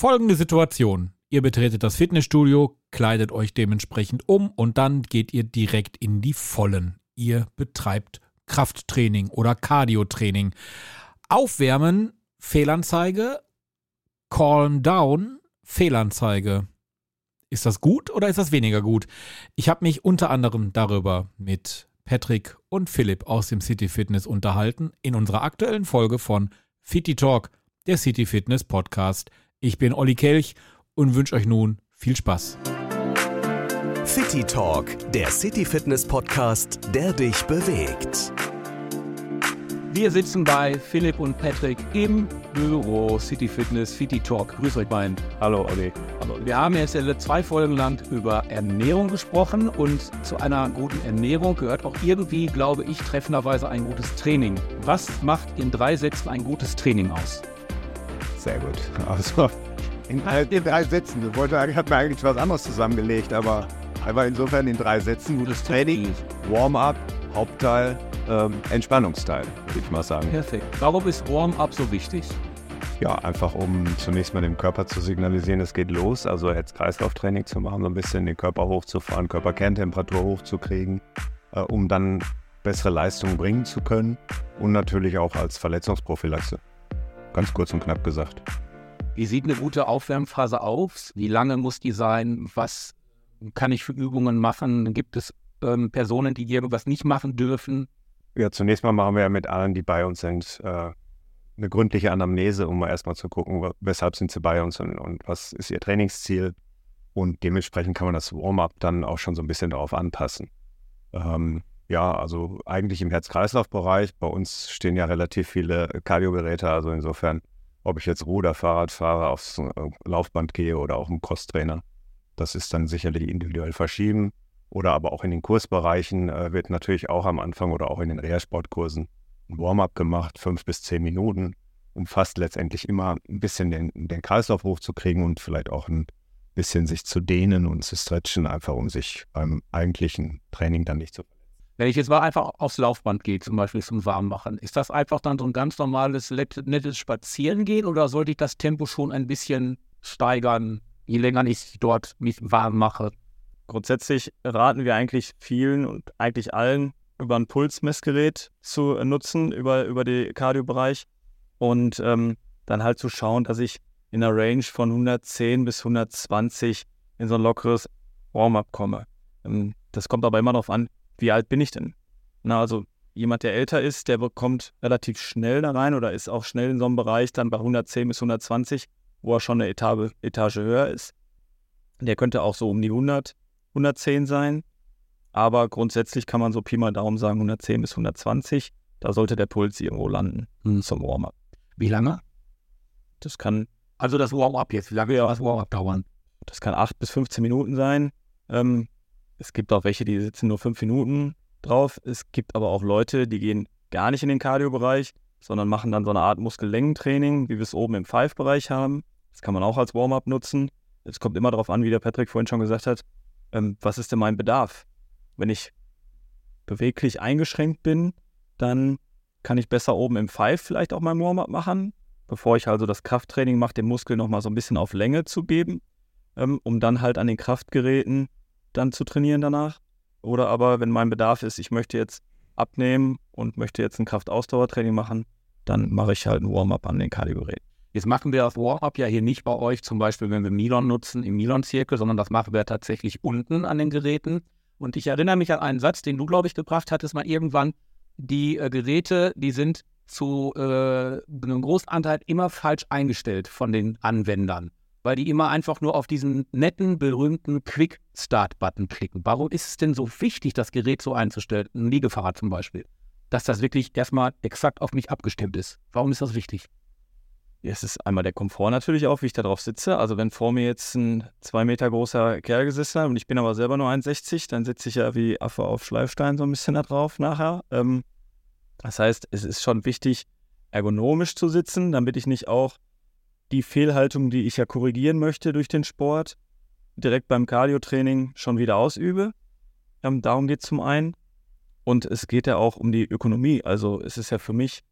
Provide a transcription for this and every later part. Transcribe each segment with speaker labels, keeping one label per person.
Speaker 1: Folgende Situation. Ihr betretet das Fitnessstudio, kleidet euch dementsprechend um und dann geht ihr direkt in die Vollen. Ihr betreibt Krafttraining oder Cardiotraining. Aufwärmen, Fehlanzeige. Calm down, Fehlanzeige. Ist das gut oder ist das weniger gut? Ich habe mich unter anderem darüber mit Patrick und Philipp aus dem City Fitness unterhalten in unserer aktuellen Folge von Fitty Talk, der City Fitness Podcast. Ich bin Olli Kelch und wünsche euch nun viel Spaß.
Speaker 2: City Talk, der City Fitness Podcast, der dich bewegt.
Speaker 3: Wir sitzen bei Philipp und Patrick im Büro City Fitness, City Talk. Grüß euch beiden.
Speaker 4: Hallo Olli.
Speaker 3: Hallo. Wir haben jetzt zwei Folgen lang über Ernährung gesprochen und zu einer guten Ernährung gehört auch irgendwie, glaube ich, treffenderweise ein gutes Training. Was macht in drei Sätzen ein gutes Training aus?
Speaker 4: Sehr gut. Also in, in drei Sätzen. Ich wollte, hat mir eigentlich was anderes zusammengelegt, aber einfach insofern in drei Sätzen. Gutes Training, Warm-up, Hauptteil, ähm, Entspannungsteil, würde ich mal sagen.
Speaker 3: Perfekt. Warum ist Warm-up so wichtig?
Speaker 4: Ja, einfach um zunächst mal dem Körper zu signalisieren, es geht los. Also jetzt Kreislauftraining zu machen, so ein bisschen den Körper hochzufahren, Körperkerntemperatur hochzukriegen, äh, um dann bessere Leistungen bringen zu können und natürlich auch als Verletzungsprophylaxe. Ganz kurz und knapp gesagt.
Speaker 3: Wie sieht eine gute Aufwärmphase aus? Wie lange muss die sein? Was kann ich für Übungen machen? Gibt es ähm, Personen, die irgendwas nicht machen dürfen?
Speaker 4: Ja, zunächst mal machen wir ja mit allen, die bei uns sind, äh, eine gründliche Anamnese, um mal erstmal zu gucken, weshalb sind sie bei uns und, und was ist ihr Trainingsziel. Und dementsprechend kann man das Warm-up dann auch schon so ein bisschen darauf anpassen. Ähm, ja, also eigentlich im Herz-Kreislauf-Bereich. Bei uns stehen ja relativ viele Kardiogeräte, also insofern ob ich jetzt Ruder, Fahrrad fahre, aufs äh, Laufband gehe oder auch im Crosstrainer. Das ist dann sicherlich individuell verschieben. Oder aber auch in den Kursbereichen äh, wird natürlich auch am Anfang oder auch in den Reha-Sportkursen ein Warm-up gemacht, fünf bis zehn Minuten, umfasst letztendlich immer ein bisschen den, den Kreislauf hochzukriegen und vielleicht auch ein bisschen sich zu dehnen und zu stretchen, einfach um sich beim eigentlichen Training dann nicht zu verletzen.
Speaker 3: Wenn ich jetzt mal einfach aufs Laufband gehe, zum Beispiel zum Warmmachen, ist das einfach dann so ein ganz normales, nettes Spazierengehen oder sollte ich das Tempo schon ein bisschen steigern, je länger ich dort mich warm mache?
Speaker 5: Grundsätzlich raten wir eigentlich vielen und eigentlich allen, über ein Pulsmessgerät zu nutzen, über, über den Cardio-Bereich und ähm, dann halt zu schauen, dass ich in einer Range von 110 bis 120 in so ein lockeres Warm-up komme. Ähm, das kommt aber immer darauf an, wie alt bin ich denn? Na, also jemand, der älter ist, der bekommt relativ schnell da rein oder ist auch schnell in so einem Bereich dann bei 110 bis 120, wo er schon eine Etage, Etage höher ist. Der könnte auch so um die 100, 110 sein. Aber grundsätzlich kann man so Pi mal Daumen sagen 110 bis 120. Da sollte der Puls irgendwo landen hm. zum Warm-up.
Speaker 3: Wie lange?
Speaker 5: Das kann.
Speaker 3: Also das Warm-up jetzt, wie lange ja. das Warm-up dauern?
Speaker 5: Das kann 8 bis 15 Minuten sein. Ähm, es gibt auch welche, die sitzen nur fünf Minuten drauf. Es gibt aber auch Leute, die gehen gar nicht in den Cardio-Bereich, sondern machen dann so eine Art Muskellängentraining, wie wir es oben im Five-Bereich haben. Das kann man auch als Warm-up nutzen. Es kommt immer darauf an, wie der Patrick vorhin schon gesagt hat, ähm, was ist denn mein Bedarf? Wenn ich beweglich eingeschränkt bin, dann kann ich besser oben im Five vielleicht auch mein Warm-up machen, bevor ich also das Krafttraining mache, den Muskel nochmal so ein bisschen auf Länge zu geben, ähm, um dann halt an den Kraftgeräten dann zu trainieren danach. Oder aber, wenn mein Bedarf ist, ich möchte jetzt abnehmen und möchte jetzt ein Kraftausdauertraining machen, dann mache ich halt ein Warm-up an den Kardiogeräten.
Speaker 3: Jetzt machen wir das Warm-up ja hier nicht bei euch, zum Beispiel, wenn wir Milon nutzen, im Milon-Zirkel, sondern das machen wir tatsächlich unten an den Geräten. Und ich erinnere mich an einen Satz, den du, glaube ich, gebracht hattest, mal irgendwann. Die äh, Geräte, die sind zu äh, einem großen Anteil immer falsch eingestellt von den Anwendern weil die immer einfach nur auf diesen netten, berühmten Quick-Start-Button klicken. Warum ist es denn so wichtig, das Gerät so einzustellen, ein Liegefahrrad zum Beispiel, dass das wirklich erstmal exakt auf mich abgestimmt ist? Warum ist das wichtig?
Speaker 5: Ja, es ist einmal der Komfort natürlich auch, wie ich da drauf sitze. Also wenn vor mir jetzt ein zwei Meter großer Kerl gesessen hat und ich bin aber selber nur 1,60, dann sitze ich ja wie Affe auf Schleifstein so ein bisschen da drauf nachher. Ähm, das heißt, es ist schon wichtig, ergonomisch zu sitzen, damit ich nicht auch die Fehlhaltung, die ich ja korrigieren möchte durch den Sport, direkt beim Cardio-Training schon wieder ausübe. Ähm, darum geht es zum einen. Und es geht ja auch um die Ökonomie. Also es ist ja für mich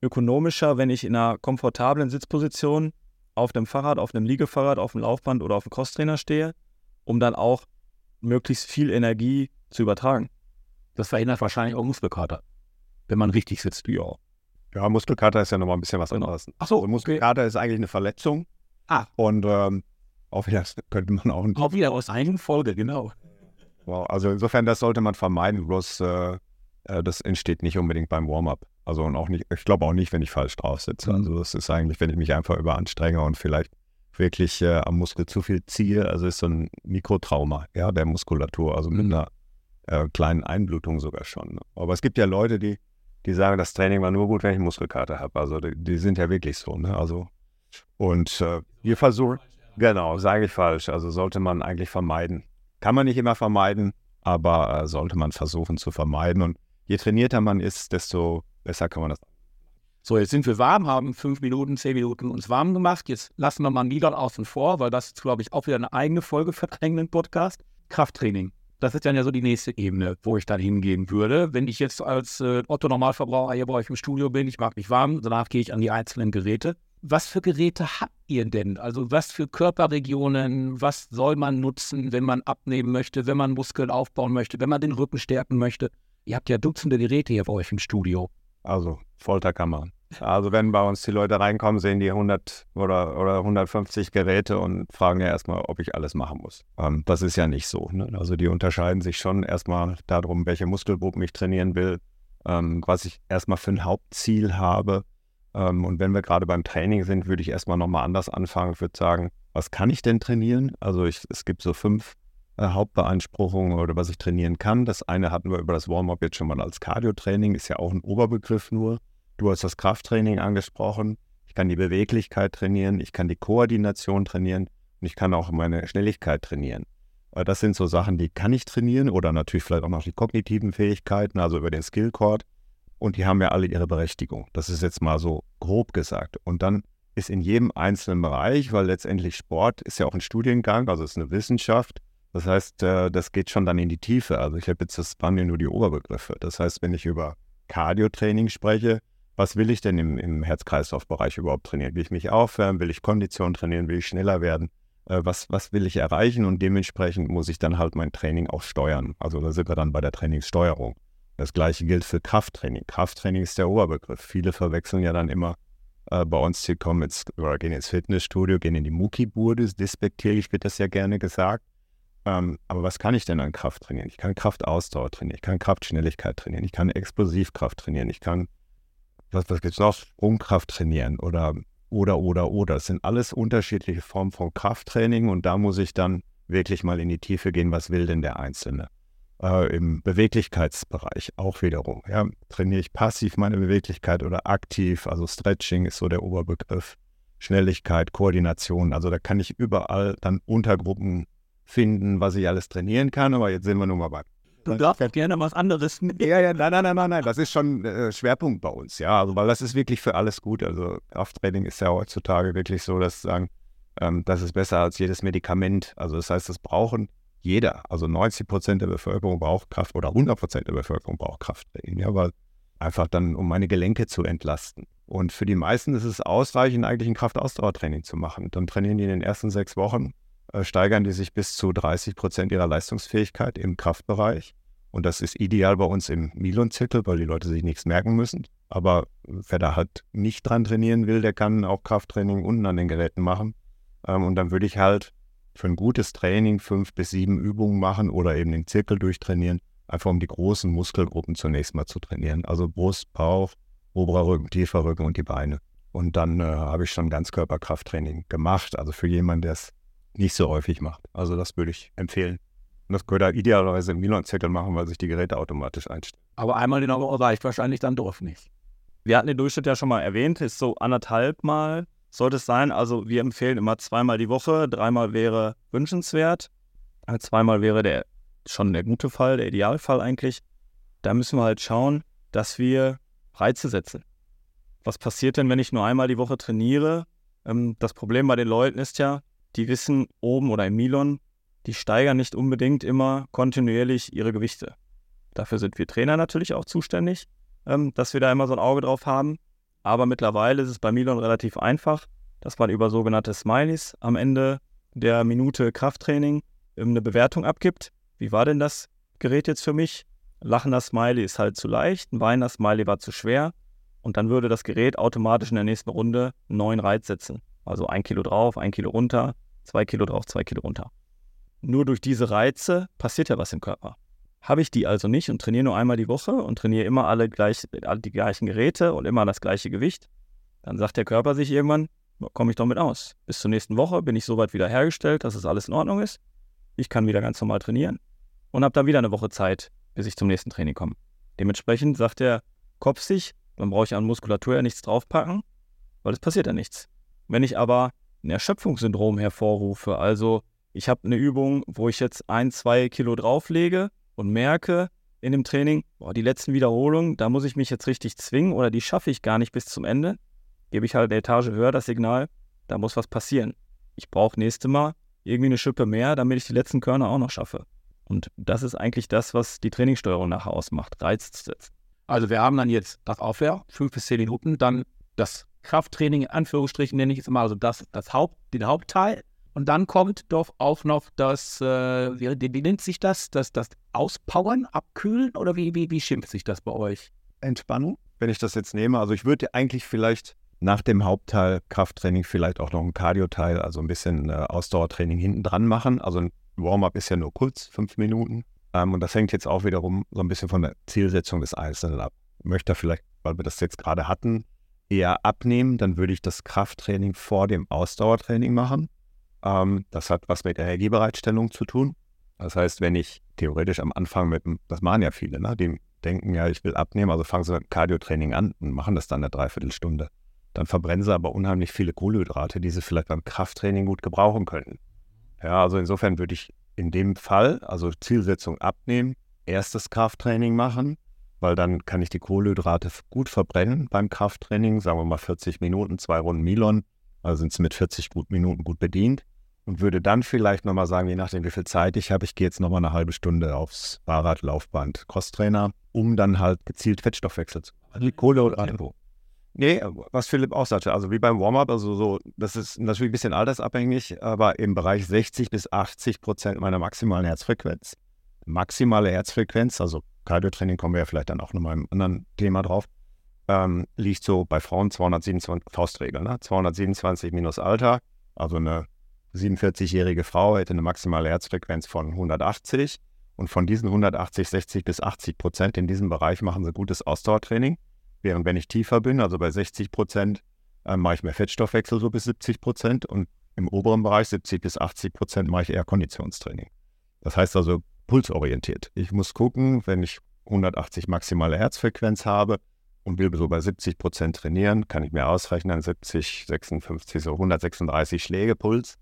Speaker 5: ökonomischer, wenn ich in einer komfortablen Sitzposition auf dem Fahrrad, auf einem Liegefahrrad, auf dem Laufband oder auf dem Crosstrainer stehe, um dann auch möglichst viel Energie zu übertragen.
Speaker 3: Das verhindert wahrscheinlich auch Muskelkater, wenn man richtig sitzt. Ja.
Speaker 4: Ja, Muskelkater ist ja nochmal ein bisschen was anderes.
Speaker 3: Ach so,
Speaker 4: Also Muskelkater ist eigentlich eine Verletzung.
Speaker 3: Ah.
Speaker 4: Und ähm, auch wieder könnte man auch.
Speaker 3: Auch wieder aus eigenen Folge, genau.
Speaker 4: Wow, also insofern, das sollte man vermeiden. Bloß äh, äh, das entsteht nicht unbedingt beim Warm-up. Also und auch nicht, ich glaube auch nicht, wenn ich falsch drauf sitze.
Speaker 3: Mhm.
Speaker 4: Also das ist eigentlich, wenn ich mich einfach überanstrenge und vielleicht wirklich äh, am Muskel zu viel ziehe. Also ist so ein Mikrotrauma, ja, der Muskulatur, also mit
Speaker 3: Mhm.
Speaker 4: einer äh, kleinen Einblutung sogar schon. ne? Aber es gibt ja Leute, die, die sagen, das Training war nur gut, wenn ich Muskelkater habe. Also die, die sind ja wirklich so, ne? Also und äh, wir versuchen, genau, sage ich falsch. Also sollte man eigentlich vermeiden. Kann man nicht immer vermeiden, aber äh, sollte man versuchen zu vermeiden. Und je trainierter man ist, desto besser kann man das.
Speaker 3: So, jetzt sind wir warm, haben fünf Minuten, zehn Minuten uns warm gemacht. Jetzt lassen wir mal Niedern außen vor, weil das ist, glaube ich, auch wieder eine eigene Folge für einen eigenen Podcast. Krafttraining. Das ist dann ja so die nächste Ebene, wo ich dann hingehen würde. Wenn ich jetzt als äh, Otto-Normalverbraucher hier bei euch im Studio bin, ich mag mich warm, danach gehe ich an die einzelnen Geräte. Was für Geräte habt ihr denn? Also was für Körperregionen, was soll man nutzen, wenn man abnehmen möchte, wenn man Muskeln aufbauen möchte, wenn man den Rücken stärken möchte? Ihr habt ja Dutzende Geräte hier bei euch im Studio.
Speaker 4: Also Folterkammer. Also wenn bei uns die Leute reinkommen, sehen die 100 oder, oder 150 Geräte und fragen ja erstmal, ob ich alles machen muss. Ähm, das ist ja nicht so. Ne? Also die unterscheiden sich schon erstmal darum, welche Muskelgruppen ich trainieren will, ähm, was ich erstmal für ein Hauptziel habe. Ähm, und wenn wir gerade beim Training sind, würde ich erstmal nochmal anders anfangen. Ich würde sagen, was kann ich denn trainieren? Also ich, es gibt so fünf äh, Hauptbeanspruchungen oder was ich trainieren kann. Das eine hatten wir über das Warm-up jetzt schon mal als Cardio-Training, ist ja auch ein Oberbegriff nur. Du hast das Krafttraining angesprochen. Ich kann die Beweglichkeit trainieren, ich kann die Koordination trainieren und ich kann auch meine Schnelligkeit trainieren. Äh, Das sind so Sachen, die kann ich trainieren oder natürlich vielleicht auch noch die kognitiven Fähigkeiten, also über den Skillcord. Und die haben ja alle ihre Berechtigung. Das ist jetzt mal so grob gesagt. Und dann ist in jedem einzelnen Bereich, weil letztendlich Sport ist ja auch ein Studiengang, also es ist eine Wissenschaft. Das heißt, äh, das geht schon dann in die Tiefe. Also ich habe jetzt, das waren mir nur die Oberbegriffe. Das heißt, wenn ich über Cardio-Training spreche, was will ich denn im, im Herz-Kreislauf-Bereich überhaupt trainieren? Will ich mich aufwärmen? Will ich Kondition trainieren? Will ich schneller werden? Äh, was, was will ich erreichen? Und dementsprechend muss ich dann halt mein Training auch steuern. Also da sind wir dann bei der Trainingssteuerung. Das gleiche gilt für Krafttraining. Krafttraining ist der Oberbegriff. Viele verwechseln ja dann immer äh, bei uns, die kommen jetzt oder gehen ins Fitnessstudio, gehen in die Muckibude, despektierlich wird das ja gerne gesagt. Ähm, aber was kann ich denn an Kraft trainieren? Ich kann Kraftausdauer trainieren, ich kann Kraftschnelligkeit trainieren, ich kann Explosivkraft trainieren, ich kann, was, was gibt es noch? Sprungkraft trainieren oder, oder, oder, oder. Das sind alles unterschiedliche Formen von Krafttraining und da muss ich dann wirklich mal in die Tiefe gehen, was will denn der Einzelne? Äh, Im Beweglichkeitsbereich auch wiederum. Ja, trainiere ich passiv meine Beweglichkeit oder aktiv? Also Stretching ist so der Oberbegriff. Schnelligkeit, Koordination. Also da kann ich überall dann Untergruppen finden, was ich alles trainieren kann. Aber jetzt sind wir nun mal bei.
Speaker 3: Du darfst ja gerne was anderes nehmen.
Speaker 4: Ja, ja, nein, nein, nein, nein, nein. Das ist schon äh, Schwerpunkt bei uns, ja. Also, weil das ist wirklich für alles gut. Also Krafttraining ist ja heutzutage wirklich so, dass sagen, ähm, das ist besser als jedes Medikament. Also das heißt, das brauchen jeder. Also 90 Prozent der Bevölkerung braucht Kraft oder 100 Prozent der Bevölkerung braucht Krafttraining, ja, weil einfach dann, um meine Gelenke zu entlasten. Und für die meisten ist es ausreichend, eigentlich ein Kraftausdauertraining zu machen. Dann trainieren die in den ersten sechs Wochen, steigern die sich bis zu 30 Prozent ihrer Leistungsfähigkeit im Kraftbereich. Und das ist ideal bei uns im Milon-Zirkel, weil die Leute sich nichts merken müssen. Aber wer da halt nicht dran trainieren will, der kann auch Krafttraining unten an den Geräten machen. Ähm, und dann würde ich halt für ein gutes Training fünf bis sieben Übungen machen oder eben den Zirkel durchtrainieren, einfach um die großen Muskelgruppen zunächst mal zu trainieren. Also Brust, Bauch, oberer Rücken, tiefer Rücken und die Beine. Und dann äh, habe ich schon Ganzkörperkrafttraining gemacht, also für jemanden, der es nicht so häufig macht. Also das würde ich empfehlen. Und das könnte er idealerweise im Milan-Zirkel machen, weil sich die Geräte automatisch einstellen.
Speaker 3: Aber einmal in der Woche reicht wahrscheinlich dann doch nicht.
Speaker 5: Wir hatten den Durchschnitt ja schon mal erwähnt, ist so anderthalb Mal sollte es sein. Also wir empfehlen immer zweimal die Woche, dreimal wäre wünschenswert. Äh, Zweimal wäre der schon der gute Fall, der Idealfall eigentlich. Da müssen wir halt schauen, dass wir Reize setzen. Was passiert denn, wenn ich nur einmal die Woche trainiere? Ähm, das Problem bei den Leuten ist ja, die wissen oben oder im Milon, die steigern nicht unbedingt immer kontinuierlich ihre Gewichte. Dafür sind wir Trainer natürlich auch zuständig, ähm, dass wir da immer so ein Auge drauf haben. Aber mittlerweile ist es bei Milon relativ einfach. dass man über sogenannte Smileys am Ende der Minute Krafttraining eine Bewertung abgibt. Wie war denn das Gerät jetzt für mich? Lachender Smiley ist halt zu leicht, ein weinender Smiley war zu schwer. Und dann würde das Gerät automatisch in der nächsten Runde einen neuen Reiz setzen. Also ein Kilo drauf, ein Kilo runter, zwei Kilo drauf, zwei Kilo runter. Nur durch diese Reize passiert ja was im Körper. Habe ich die also nicht und trainiere nur einmal die Woche und trainiere immer alle, gleich, die gleichen Geräte und immer das gleiche Gewicht, dann sagt der Körper sich irgendwann, komme ich damit aus. Bis zur nächsten Woche bin ich soweit wieder hergestellt, dass es alles in Ordnung ist. Ich kann wieder ganz normal trainieren und habe dann wieder eine Woche Zeit, bis ich zum nächsten Training komme. Dementsprechend sagt der Kopf sich, dann brauche ich an Muskulatur ja nichts draufpacken, weil es passiert ja nichts. Wenn ich aber ein Erschöpfungssyndrom hervorrufe, also ich habe eine Übung, wo ich jetzt ein, zwei Kilo drauflege und merke in dem Training, boah, die letzten Wiederholungen, da muss ich mich jetzt richtig zwingen oder die schaffe ich gar nicht bis zum Ende, gebe ich halt eine Etage höher das Signal, da muss was passieren. Ich brauche nächste Mal irgendwie eine Schippe mehr, damit ich die letzten Körner auch noch schaffe. Und das ist eigentlich das, was die Trainingssteuerung nachher ausmacht, Reiz zu setzen.
Speaker 3: Also wir haben dann jetzt das Aufwärm, fünf bis zehn Minuten, dann das Krafttraining in Anführungsstrichen nenne ich es immer, also das, das Haupt, den Hauptteil. Und dann kommt doch auch noch das, äh, wie, wie, nennt sich das? Das, das Auspowern, Abkühlen oder wie, wie, wie schimpft sich das bei euch?
Speaker 4: Entspannung, wenn ich das jetzt nehme. Also ich würde eigentlich vielleicht nach dem Hauptteil Krafttraining vielleicht auch noch ein Cardio-Teil, also ein bisschen äh, Ausdauertraining hinten dran machen. Also ein Warm-up ist ja nur kurz, fünf Minuten. Ähm, und das hängt jetzt auch wiederum so ein bisschen von der Zielsetzung des Einzelnen ab. Ich möchte vielleicht, weil wir das jetzt gerade hatten, eher abnehmen, dann würde ich das Krafttraining vor dem Ausdauertraining machen. Ähm, das hat was mit Energiebereitstellung zu tun. Das heißt, wenn ich theoretisch am Anfang mit, das machen ja viele, ne? die denken ja, ich will abnehmen, also fangen sie mit Cardio-Training an und machen das dann eine Dreiviertelstunde. Dann verbrennen sie aber unheimlich viele Kohlenhydrate, die sie vielleicht beim Krafttraining gut gebrauchen könnten. Ja, also insofern würde ich in dem Fall, also Zielsetzung abnehmen, erstes Krafttraining machen, weil dann kann ich die Kohlenhydrate gut verbrennen beim Krafttraining, sagen wir mal 40 Minuten, zwei Runden Milon, also sind es mit 40 gut Minuten gut bedient und würde dann vielleicht nochmal sagen, je nachdem wie viel Zeit ich habe, ich gehe jetzt nochmal eine halbe Stunde aufs Fahrrad, Laufband, Crosstrainer, um dann halt gezielt Fettstoffwechsel zu machen. Also die Kohlenhydrate. Nee, was Philipp auch sagte, also wie beim Warm-up, also so, das ist natürlich ein bisschen altersabhängig, aber im Bereich 60 bis 80 Prozent meiner maximalen Herzfrequenz. Maximale Herzfrequenz, also Cardiotraining kommen wir ja vielleicht dann auch nochmal im anderen Thema drauf, ähm, liegt so bei Frauen 227, Faustregel, ne? 227 minus Alter, also eine 47-jährige Frau hätte eine maximale Herzfrequenz von 180 und von diesen 180, 60 bis 80 Prozent in diesem Bereich machen sie gutes Ausdauertraining. Während wenn ich tiefer bin, also bei 60 Prozent, äh, mache ich mehr Fettstoffwechsel so bis 70 Prozent und im oberen Bereich 70 bis 80 Prozent mache ich eher Konditionstraining. Das heißt also pulsorientiert. Ich muss gucken, wenn ich 180 maximale Herzfrequenz habe und will so bei 70 Prozent trainieren, kann ich mir ausrechnen, 70, 56, so 136 Schläge Puls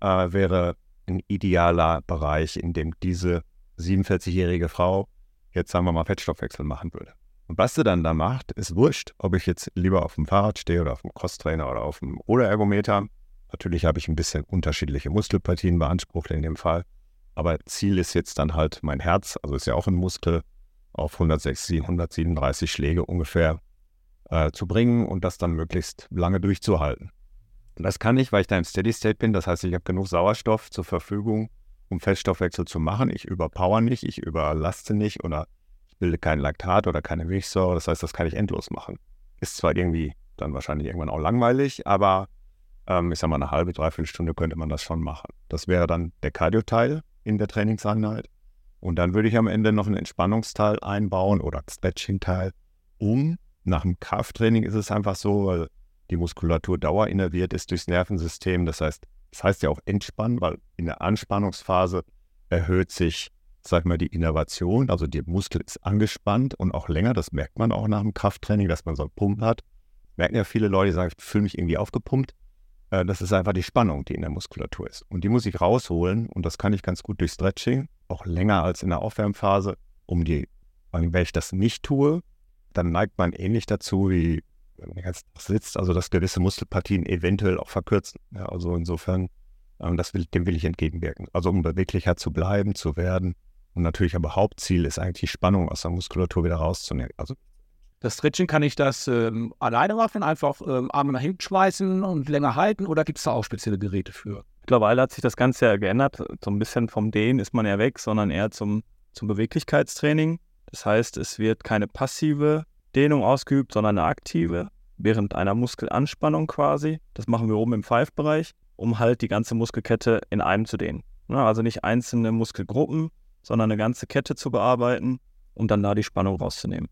Speaker 4: äh, wäre ein idealer Bereich, in dem diese 47-jährige Frau jetzt sagen wir mal Fettstoffwechsel machen würde. Und was sie dann da macht, ist wurscht, ob ich jetzt lieber auf dem Fahrrad stehe oder auf dem Crosstrainer oder auf dem Oder-Ergometer. Natürlich habe ich ein bisschen unterschiedliche Muskelpartien beansprucht in dem Fall. Aber Ziel ist jetzt dann halt mein Herz, also ist ja auch ein Muskel, auf 160, 137 Schläge ungefähr äh, zu bringen und das dann möglichst lange durchzuhalten. Und das kann ich, weil ich da im Steady State bin. Das heißt, ich habe genug Sauerstoff zur Verfügung, um Fettstoffwechsel zu machen. Ich überpower nicht, ich überlaste nicht oder bilde kein Laktat oder keine Milchsäure. Das heißt, das kann ich endlos machen. Ist zwar irgendwie dann wahrscheinlich irgendwann auch langweilig, aber ähm, ich sag mal, eine halbe, dreiviertel Stunde könnte man das schon machen. Das wäre dann der Cardio-Teil in der Trainingseinheit. Und dann würde ich am Ende noch einen Entspannungsteil einbauen oder Stretching-Teil, um nach dem Krafttraining ist es einfach so, weil die Muskulatur dauerinnerviert ist durchs Nervensystem. Das heißt, das heißt ja auch entspannen, weil in der Anspannungsphase erhöht sich sag mal, die Innervation, also der Muskel ist angespannt und auch länger, das merkt man auch nach dem Krafttraining, dass man so einen Pump hat. Merken ja viele Leute, die sagen, ich fühle mich irgendwie aufgepumpt. Äh, das ist einfach die Spannung, die in der Muskulatur ist. Und die muss ich rausholen und das kann ich ganz gut durch Stretching, auch länger als in der Aufwärmphase, um die, wenn ich das nicht tue, dann neigt man ähnlich dazu, wie wenn man den ganzen sitzt, also dass gewisse Muskelpartien eventuell auch verkürzen. Ja, also insofern, ähm, das will, dem will ich entgegenwirken. Also um beweglicher zu bleiben, zu werden, und natürlich aber Hauptziel ist eigentlich die Spannung aus der Muskulatur wieder rauszunehmen. Also
Speaker 3: Das Stretching kann ich das ähm, alleine machen, einfach ähm, Arme nach hinten schmeißen und länger halten oder gibt es da auch spezielle Geräte für?
Speaker 5: Mittlerweile hat sich das Ganze ja geändert. So ein bisschen vom Dehnen ist man ja weg, sondern eher zum, zum Beweglichkeitstraining. Das heißt, es wird keine passive Dehnung ausgeübt, sondern eine aktive, während einer Muskelanspannung quasi. Das machen wir oben im Five-Bereich, um halt die ganze Muskelkette in einem zu dehnen. Also nicht einzelne Muskelgruppen, sondern eine ganze Kette zu bearbeiten, um dann da die Spannung rauszunehmen.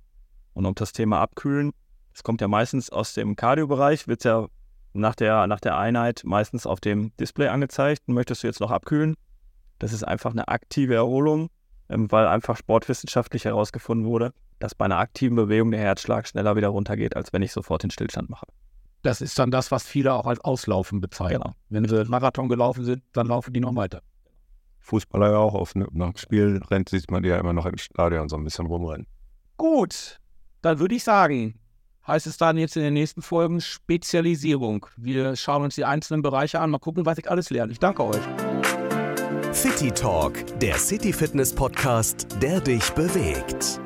Speaker 5: Und um das Thema Abkühlen, das kommt ja meistens aus dem Cardio-Bereich, wird ja nach der, nach der Einheit meistens auf dem Display angezeigt. Möchtest du jetzt noch abkühlen? Das ist einfach eine aktive Erholung, ähm, weil einfach sportwissenschaftlich herausgefunden wurde, dass bei einer aktiven Bewegung der Herzschlag schneller wieder runtergeht, als wenn ich sofort den Stillstand mache.
Speaker 3: Das ist dann das, was viele auch als Auslaufen bezeichnen. Genau. Wenn sie Marathon gelaufen sind, dann laufen die noch weiter.
Speaker 4: Fußballer ja auch, auf, nach dem Spiel rennt, sieht man die ja immer noch im Stadion so ein bisschen rumrennen.
Speaker 3: Gut, dann würde ich sagen, heißt es dann jetzt in den nächsten Folgen Spezialisierung. Wir schauen uns die einzelnen Bereiche an, mal gucken, was ich alles lerne. Ich danke euch.
Speaker 2: City Talk, der City Fitness Podcast, der dich bewegt.